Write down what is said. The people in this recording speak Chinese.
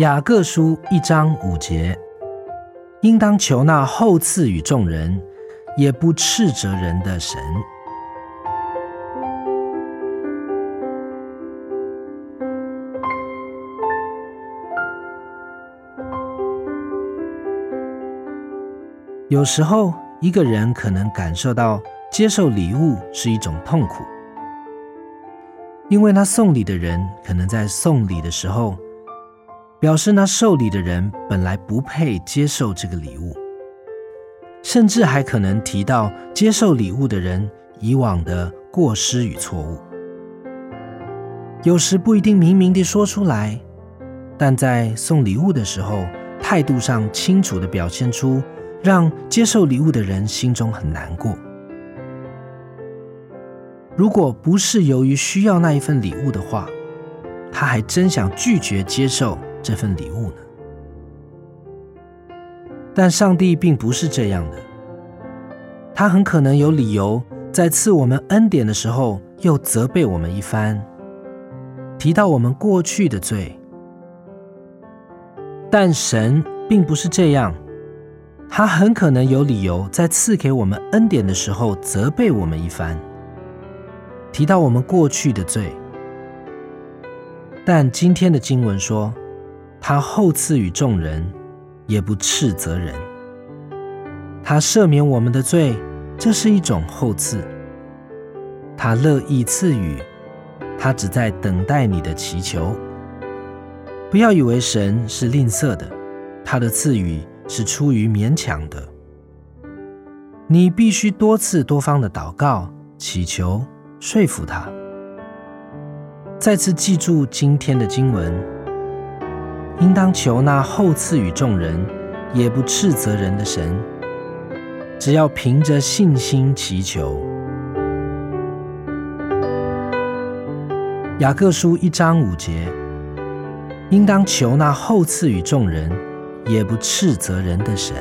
雅各书一章五节，应当求那厚赐与众人，也不斥责人的神。有时候，一个人可能感受到接受礼物是一种痛苦，因为那送礼的人可能在送礼的时候，表示那受礼的人本来不配接受这个礼物，甚至还可能提到接受礼物的人以往的过失与错误。有时不一定明明地说出来，但在送礼物的时候，态度上清楚地表现出。让接受礼物的人心中很难过。如果不是由于需要那一份礼物的话，他还真想拒绝接受这份礼物呢。但上帝并不是这样的，他很可能有理由在赐我们恩典的时候，又责备我们一番，提到我们过去的罪。但神并不是这样。他很可能有理由在赐给我们恩典的时候责备我们一番，提到我们过去的罪。但今天的经文说，他厚赐与众人，也不斥责人。他赦免我们的罪，这是一种厚赐。他乐意赐予，他只在等待你的祈求。不要以为神是吝啬的，他的赐予。是出于勉强的，你必须多次多方的祷告、祈求、说服他。再次记住今天的经文，应当求那厚赐与众人，也不斥责人的神。只要凭着信心祈求。雅各书一章五节，应当求那厚赐与众人。也不斥责人的神。